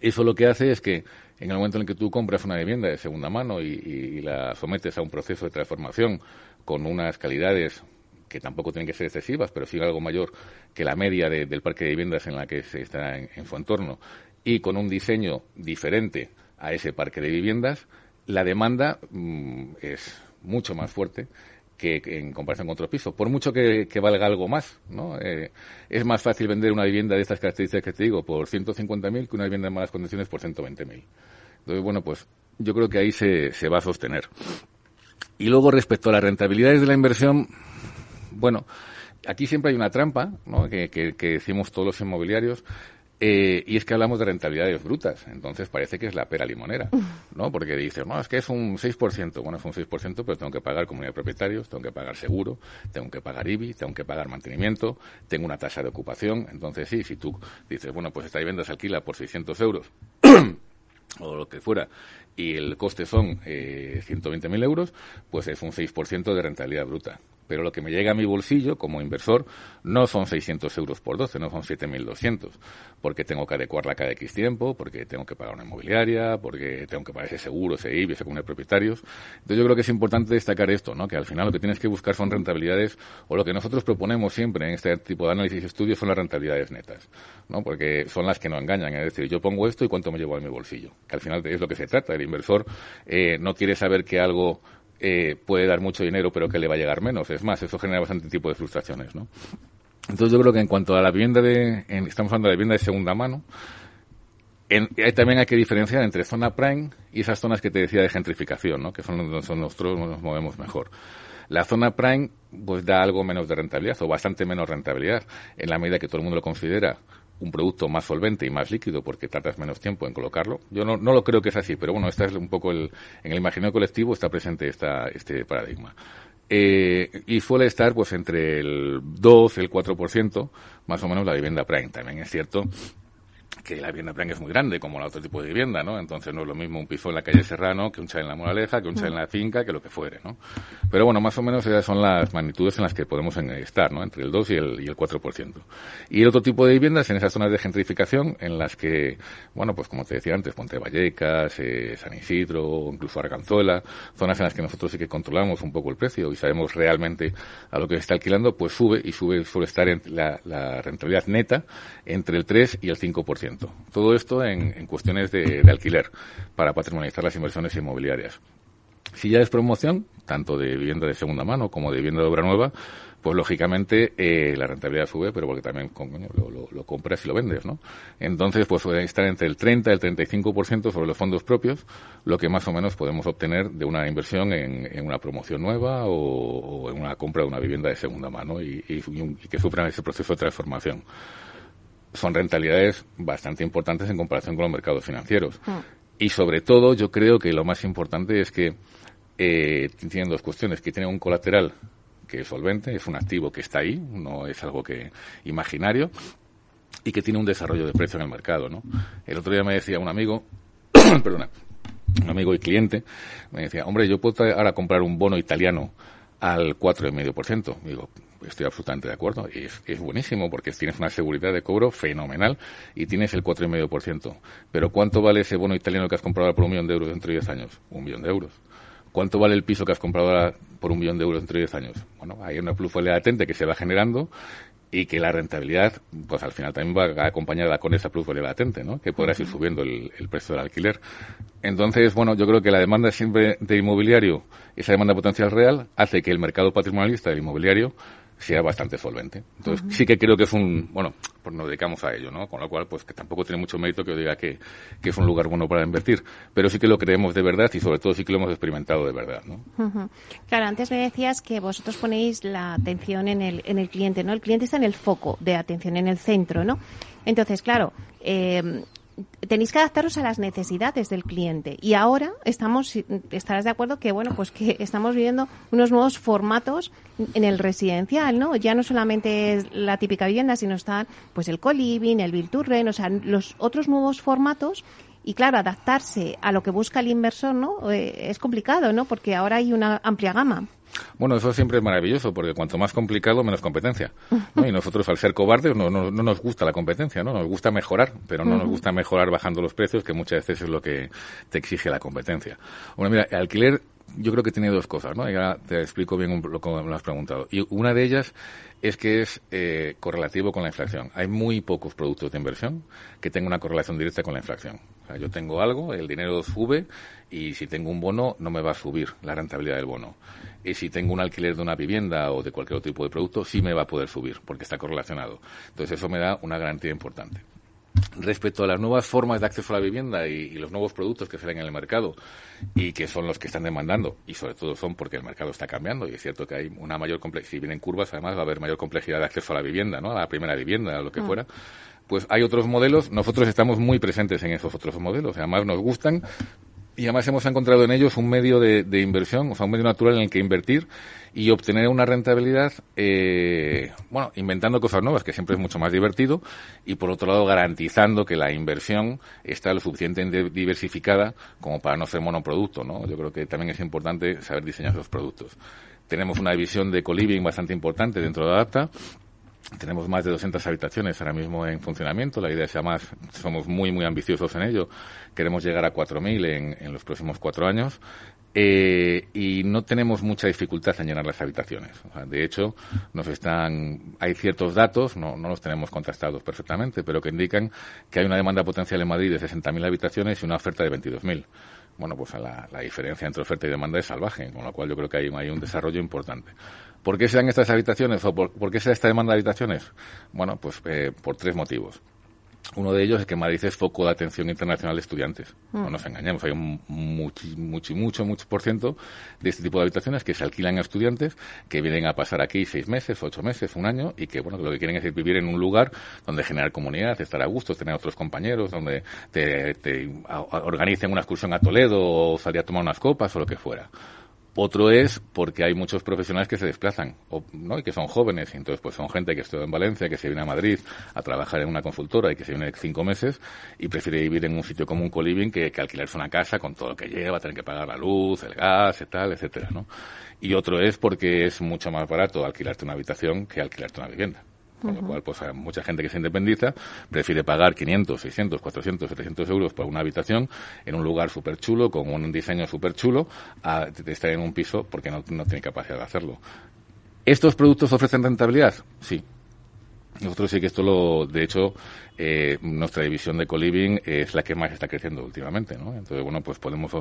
Eso lo que hace es que en el momento en el que tú compras una vivienda de segunda mano y, la sometes a un proceso de transformación con unas calidades que tampoco tienen que ser excesivas, pero sí algo mayor que la media del parque de viviendas en la que se está en su entorno, y con un diseño diferente a ese parque de viviendas, la demanda mm, es mucho más fuerte que, en comparación con otros pisos. Por mucho que, valga algo más, ¿no? Eh, es más fácil vender una vivienda de estas características que te digo por 150.000 que una vivienda en malas condiciones por 120.000. Entonces, bueno, pues yo creo que ahí se, se va a sostener. Y luego, respecto a las rentabilidades de la inversión, bueno, aquí siempre hay una trampa, ¿no? que, que decimos todos los inmobiliarios, eh, y es que hablamos de rentabilidades brutas, entonces parece que es la pera limonera, ¿no? Porque dices, no, es que es un 6%, bueno, es un 6%, pero tengo que pagar comunidad de propietarios, tengo que pagar seguro, tengo que pagar IBI, tengo que pagar mantenimiento, tengo una tasa de ocupación, entonces sí, si tú dices, bueno, pues esta vivienda se alquila por 600 euros, [clears throat] o lo que fuera, y el coste son eh, 120.000 euros, pues es un 6% de rentabilidad bruta pero lo que me llega a mi bolsillo como inversor no son 600 euros por 12, no son 7.200, porque tengo que adecuarla cada X tiempo, porque tengo que pagar una inmobiliaria, porque tengo que pagar ese seguro, ese IBI, ese de propietarios. Entonces yo creo que es importante destacar esto, ¿no? que al final lo que tienes que buscar son rentabilidades, o lo que nosotros proponemos siempre en este tipo de análisis y estudios son las rentabilidades netas, ¿no? porque son las que no engañan, es decir, yo pongo esto y cuánto me llevo a mi bolsillo, que al final es lo que se trata, el inversor eh, no quiere saber que algo eh, puede dar mucho dinero pero que le va a llegar menos. Es más, eso genera bastante tipo de frustraciones, ¿no? Entonces yo creo que en cuanto a la vivienda de, estamos hablando de vivienda de segunda mano, en, también hay que diferenciar entre zona prime y esas zonas que te decía de gentrificación, ¿no? Que son donde nosotros nos movemos mejor. La zona prime pues da algo menos de rentabilidad o bastante menos rentabilidad en la medida que todo el mundo lo considera un producto más solvente y más líquido porque tardas menos tiempo en colocarlo. Yo no, no lo creo que es así, pero bueno, este es un poco el, en el imaginario colectivo está presente esta, este paradigma. Eh, y suele estar pues entre el 2 y el 4%, más o menos la vivienda prime. También es cierto que la vivienda prime es muy grande, como el otro tipo de vivienda, ¿no? Entonces no es lo mismo un piso en la calle Serrano que un chalet en la Moraleja, que un chalet en la finca, que lo que fuere, ¿no? Pero bueno, más o menos esas son las magnitudes en las que podemos estar, ¿no? Entre el 2 y el, y el 4%. Y el otro tipo de viviendas en esas zonas de gentrificación en las que, bueno, pues como te decía antes, Ponte Vallecas, eh, San Isidro, incluso Arganzuela, zonas en las que nosotros sí que controlamos un poco el precio y sabemos realmente a lo que se está alquilando, pues sube y sube, suele estar en la, la rentabilidad neta entre el 3 y el 5%. Todo esto en, cuestiones de, alquiler para patrimonializar las inversiones inmobiliarias. Si ya es promoción, tanto de vivienda de segunda mano como de vivienda de obra nueva, pues lógicamente eh, la rentabilidad sube, pero porque también lo, compras y lo vendes, ¿no? Entonces, pues puede estar entre el 30 y el 35% sobre los fondos propios, lo que más o menos podemos obtener de una inversión en, una promoción nueva o, en una compra de una vivienda de segunda mano y, y que sufran ese proceso de transformación son rentabilidades bastante importantes en comparación con los mercados financieros. Mm. Y sobre todo, yo creo que lo más importante es que eh, tienen dos cuestiones, que tiene un colateral que es solvente, es un activo que está ahí, no es algo que imaginario, y que tiene un desarrollo de precio en el mercado, ¿no? El otro día me decía un amigo, [coughs] perdona, un amigo y cliente, me decía, hombre, yo puedo ahora comprar un bono italiano al 4,5%. Digo, estoy absolutamente de acuerdo. Y es, es, buenísimo porque tienes una seguridad de cobro fenomenal y tienes el 4,5%. Pero ¿cuánto vale ese bono italiano que has comprado por un millón de euros dentro de 10 años? Un millón de euros. ¿Cuánto vale el piso que has comprado ahora por un millón de euros dentro de 10 años? Bueno, hay una plusvalía latente que se va generando y que la rentabilidad, pues al final también va acompañada con esa plusvalía latente, ¿no? Que podrás ir subiendo el, el, precio del alquiler. Entonces, bueno, yo creo que la demanda siempre de inmobiliario, esa demanda potencial real, hace que el mercado patrimonialista del inmobiliario sea bastante solvente. Entonces, sí que creo que es un, bueno, pues nos dedicamos a ello, ¿no? Con lo cual, pues que tampoco tiene mucho mérito que yo diga que, que es un lugar bueno para invertir, pero sí que lo creemos de verdad y sobre todo sí que lo hemos experimentado de verdad, ¿no? Claro, antes me decías que vosotros ponéis la atención en el, en el cliente, ¿no? El cliente está en el foco de atención, en el centro, ¿no? Entonces, claro, eh, tenéis que adaptaros a las necesidades del cliente. Y ahora estamos, estarás de acuerdo que, bueno, pues que estamos viviendo unos nuevos formatos en el residencial, ¿no? Ya no solamente es la típica vivienda, sino están, pues el co-living, el build to rent, o sea, los otros nuevos formatos y claro, adaptarse a lo que busca el inversor, ¿no? Eh, es complicado, ¿no? Porque ahora hay una amplia gama. Bueno, eso siempre es maravilloso, porque cuanto más complicado, menos competencia. Y nosotros, al ser cobardes, no, no, nos gusta la competencia, ¿no? Nos gusta mejorar, pero no nos gusta mejorar bajando los precios, que muchas veces es lo que te exige la competencia. Bueno, mira, el alquiler yo creo que tiene dos cosas, ¿no? Y ahora te explico bien lo que me has preguntado. Y una de ellas es que es eh, correlativo con la inflación. Hay muy pocos productos de inversión que tengan una correlación directa con la inflación. O sea, yo tengo algo, el dinero sube y si tengo un bono no me va a subir la rentabilidad del bono. Y si tengo un alquiler de una vivienda o de cualquier otro tipo de producto, sí me va a poder subir porque está correlacionado. Entonces eso me da una garantía importante. Respecto a las nuevas formas de acceso a la vivienda y, los nuevos productos que salen en el mercado y que son los que están demandando, y sobre todo son porque el mercado está cambiando, y es cierto que hay una mayor complejidad, si vienen curvas, además va a haber mayor complejidad de acceso a la vivienda, ¿no? a la primera vivienda, a lo que mm. fuera, pues hay otros modelos, nosotros estamos muy presentes en esos otros modelos, además nos gustan, y además hemos encontrado en ellos un medio de, inversión, o sea, un medio natural en el que invertir y obtener una rentabilidad, eh, bueno, inventando cosas nuevas, que siempre es mucho más divertido, y por otro lado garantizando que la inversión está lo suficientemente diversificada como para no ser monoproducto, ¿no? Yo creo que también es importante saber diseñar esos productos. Tenemos una división de co-living bastante importante dentro de Adapta, tenemos más de 200 habitaciones ahora mismo en funcionamiento. La idea es más, somos muy, muy ambiciosos en ello. Queremos llegar a 4.000 en, en los próximos cuatro años. Eh, y no tenemos mucha dificultad en llenar las habitaciones. De hecho, nos están, hay ciertos datos, no, no los tenemos contrastados perfectamente, pero que indican que hay una demanda potencial en Madrid de 60.000 habitaciones y una oferta de 22.000 bueno, pues la, diferencia entre oferta y demanda es salvaje, con lo cual yo creo que hay un desarrollo importante. ¿Por qué se dan estas habitaciones o por, por qué se da esta demanda de habitaciones? Bueno, pues eh, por tres motivos. Uno de ellos es que Madrid es foco de atención internacional de estudiantes. Mm. No nos engañemos, hay un mucho, mucho, mucho, mucho por ciento de este tipo de habitaciones que se alquilan a estudiantes que vienen a pasar aquí seis meses, ocho meses, un año y que, bueno, lo que quieren es vivir en un lugar donde generar comunidad, estar a gusto, tener otros compañeros, donde te, te organicen una excursión a Toledo o salir a tomar unas copas o lo que fuera. Otro es porque hay muchos profesionales que se desplazan, o, ¿no? Y que son jóvenes, y entonces pues son gente que estudia en Valencia, que se viene a Madrid a trabajar en una consultora y que se viene cinco meses y prefiere vivir en un sitio como un coliving que, alquilarse una casa con todo lo que lleva, tener que pagar la luz, el gas, y etcétera, ¿no? Y otro es porque es mucho más barato alquilarte una habitación que alquilarte una vivienda. Con lo cual, pues mucha gente que se independiza prefiere pagar 500, 600, 400, 700 euros por una habitación en un lugar súper chulo, con un diseño súper chulo, a estar en un piso porque no, no tiene capacidad de hacerlo. ¿Estos productos ofrecen rentabilidad? Sí, nosotros sí que esto lo, de hecho, eh, nuestra división de coliving es la que más está creciendo últimamente, ¿no? Entonces, bueno, pues podemos,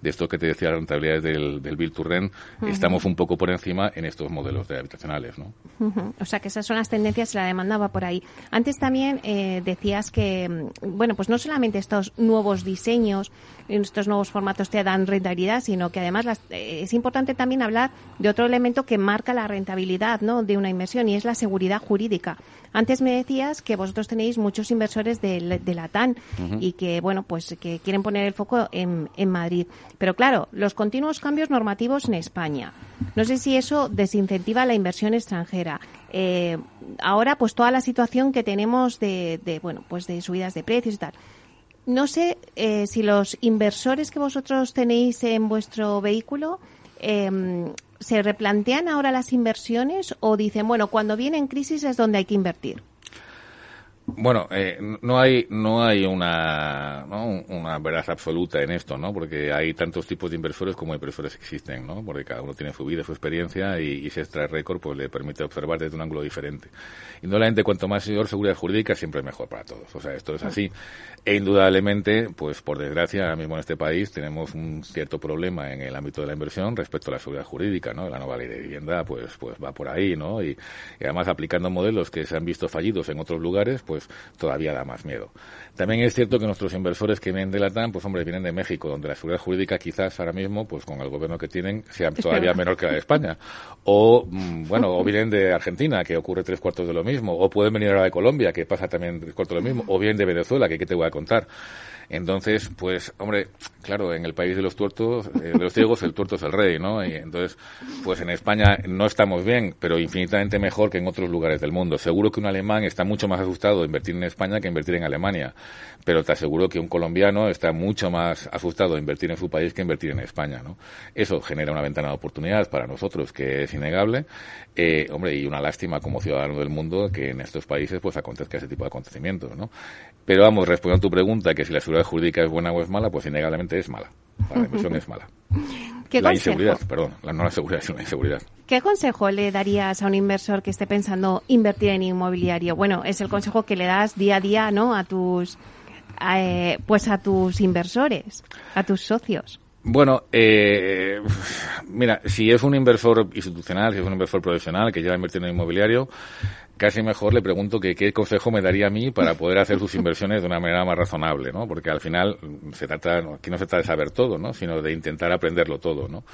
de esto que te decía, las rentabilidades del, del Bill to Rent, uh -huh. estamos un poco por encima en estos modelos de habitacionales, ¿no? Uh -huh. O sea, que esas son las tendencias y la demanda va por ahí. Antes también eh, decías que, bueno, pues no solamente estos nuevos diseños, estos nuevos formatos te dan rentabilidad, sino que además las, eh, es importante también hablar de otro elemento que marca la rentabilidad, ¿no? De una inversión y es la seguridad jurídica. Antes me decías que vosotros tenéis muchos inversores de, de la TAN uh -huh. y que, bueno, pues que quieren poner el foco en, en Madrid. Pero claro, los continuos cambios normativos en España. No sé si eso desincentiva la inversión extranjera. Eh, ahora, pues toda la situación que tenemos de, de, bueno, pues de subidas de precios y tal. No sé eh, si los inversores que vosotros tenéis en vuestro vehículo eh, ¿se replantean ahora las inversiones o dicen, bueno, cuando viene en crisis es donde hay que invertir? Bueno, eh, no hay no hay una ¿no? una verdad absoluta en esto, ¿no? Porque hay tantos tipos de inversores como inversores existen, ¿no? Porque cada uno tiene su vida, su experiencia y, y si extrae récord pues le permite observar desde un ángulo diferente. Indudablemente cuanto más mayor seguridad jurídica siempre es mejor para todos. O sea, esto es así. E indudablemente, pues por desgracia, ahora mismo en este país tenemos un cierto problema en el ámbito de la inversión respecto a la seguridad jurídica, ¿no? La nueva ley de vivienda pues pues va por ahí, ¿no? Y, y además aplicando modelos que se han visto fallidos en otros lugares, pues pues todavía da más miedo. También es cierto que nuestros inversores que vienen de la TAM, pues hombre, vienen de México, donde la seguridad jurídica quizás ahora mismo, pues con el gobierno que tienen, sea todavía menor que la de España. O, bueno, o vienen de Argentina, que ocurre tres cuartos de lo mismo. O pueden venir ahora de Colombia, que pasa también tres cuartos de lo mismo. O vienen de Venezuela, que qué te voy a contar. Entonces, pues, hombre, claro, en el país de los tuertos, eh, de los ciegos, el tuerto es el rey, ¿no? Y entonces, pues en España no estamos bien, pero infinitamente mejor que en otros lugares del mundo. Seguro que un alemán está mucho más asustado de invertir en España que invertir en Alemania, pero te aseguro que un colombiano está mucho más asustado de invertir en su país que invertir en España, ¿no? Eso genera una ventana de oportunidad para nosotros que es innegable, eh, hombre, y una lástima como ciudadano del mundo que en estos países pues acontezca ese tipo de acontecimientos, ¿no? Pero vamos, respondiendo a tu pregunta, que si la seguridad jurídica es buena o es mala, pues innegablemente es mala. La inversión es mala. [laughs] ¿Qué la consejo? inseguridad, perdón, la, no la seguridad, sino la inseguridad. ¿Qué consejo le darías a un inversor que esté pensando invertir en inmobiliario? Bueno, es el consejo que le das día a día, ¿no? A tus, eh, pues a tus inversores, a tus socios. Bueno, eh, mira, si es un inversor institucional, si es un inversor profesional que lleva invirtiendo en inmobiliario, casi mejor le pregunto que qué consejo me daría a mí para poder hacer sus inversiones de una manera más razonable, ¿no? Porque al final se trata, aquí no se trata de saber todo, ¿no? Sino de intentar aprenderlo todo, ¿no?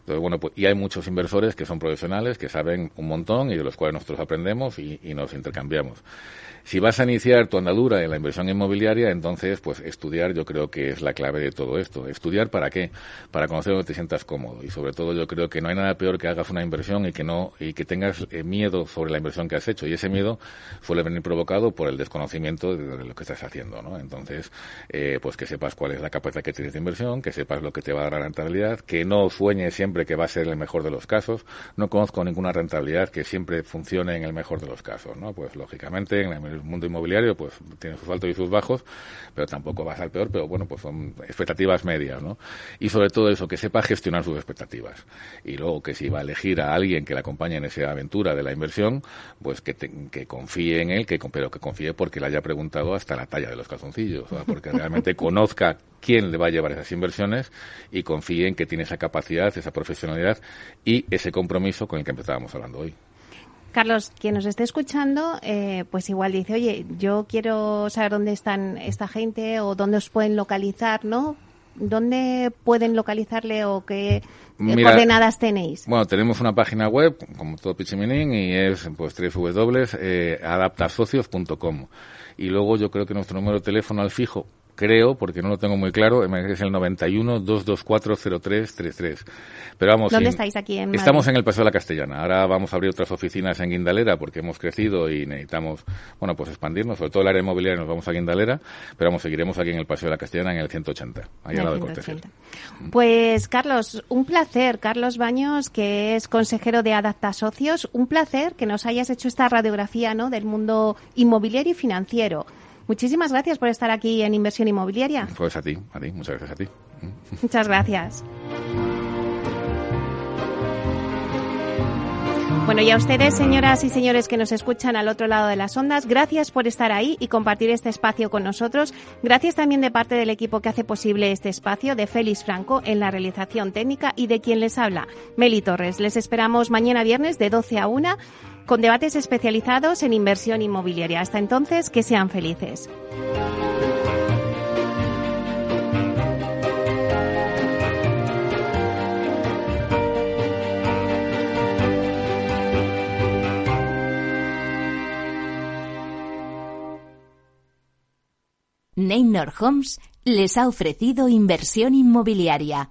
Entonces, bueno, pues, y hay muchos inversores que son profesionales, que saben un montón y de los cuales nosotros aprendemos y, y nos intercambiamos. Si vas a iniciar tu andadura en la inversión inmobiliaria, entonces, pues estudiar yo creo que es la clave de todo esto. ¿Estudiar para qué? Para conocer donde te sientas cómodo. Y sobre todo yo creo que no hay nada peor que hagas una inversión y que no, y que tengas eh, miedo sobre la inversión que has hecho. Y ese miedo suele venir provocado por el desconocimiento de, lo que estás haciendo, ¿no? Entonces, eh, pues que sepas cuál es la capacidad que tienes de inversión, que sepas lo que te va a dar la rentabilidad, que no sueñes siempre que va a ser el mejor de los casos. No conozco ninguna rentabilidad que siempre funcione en el mejor de los casos, ¿no? Pues lógicamente en la el mundo inmobiliario pues tiene sus altos y sus bajos, pero tampoco va a ser peor, pero bueno, pues son expectativas medias, ¿no? Y sobre todo eso, que sepa gestionar sus expectativas. Y luego que si va a elegir a alguien que le acompañe en esa aventura de la inversión, pues que, que confíe en él, que, pero que confíe porque le haya preguntado hasta la talla de los calzoncillos, porque realmente [laughs] conozca quién le va a llevar esas inversiones y confíe en que tiene esa capacidad, esa profesionalidad y ese compromiso con el que empezábamos hablando hoy. Carlos, quien nos esté escuchando, eh, pues igual dice, oye, yo quiero saber dónde están esta gente o dónde os pueden localizar, ¿no? ¿Dónde pueden localizarle o qué coordenadas tenéis? Bueno, tenemos una página web, como todo Pichiminín, y es pues www.adaptasocios.com. Y luego yo creo que nuestro número de teléfono al fijo creo, porque no lo tengo muy claro, es el 91 224 0333. Pero vamos, ¿dónde estáis aquí en Estamos en el Paseo de la Castellana. Ahora vamos a abrir otras oficinas en Guindalera porque hemos crecido y necesitamos, bueno, pues expandirnos, sobre todo el área inmobiliaria nos vamos a Guindalera, pero vamos, seguiremos aquí en el Paseo de la Castellana en el 180, ahí al lado de Cortés. Pues Carlos, un placer, Carlos Baños, que es consejero de Adapta Socios, un placer que nos hayas hecho esta radiografía, ¿no?, del mundo inmobiliario y financiero. Muchísimas gracias por estar aquí en Inversión Inmobiliaria. Pues a ti, a ti, muchas gracias a ti. Muchas gracias. Bueno, y a ustedes, señoras y señores que nos escuchan al otro lado de las ondas, gracias por estar ahí y compartir este espacio con nosotros. Gracias también de parte del equipo que hace posible este espacio, de Félix Franco en la realización técnica y de quien les habla, Meli Torres. Les esperamos mañana viernes de 12 a 1 con debates especializados en inversión inmobiliaria. Hasta entonces, que sean felices. Neynor Homes les ha ofrecido inversión inmobiliaria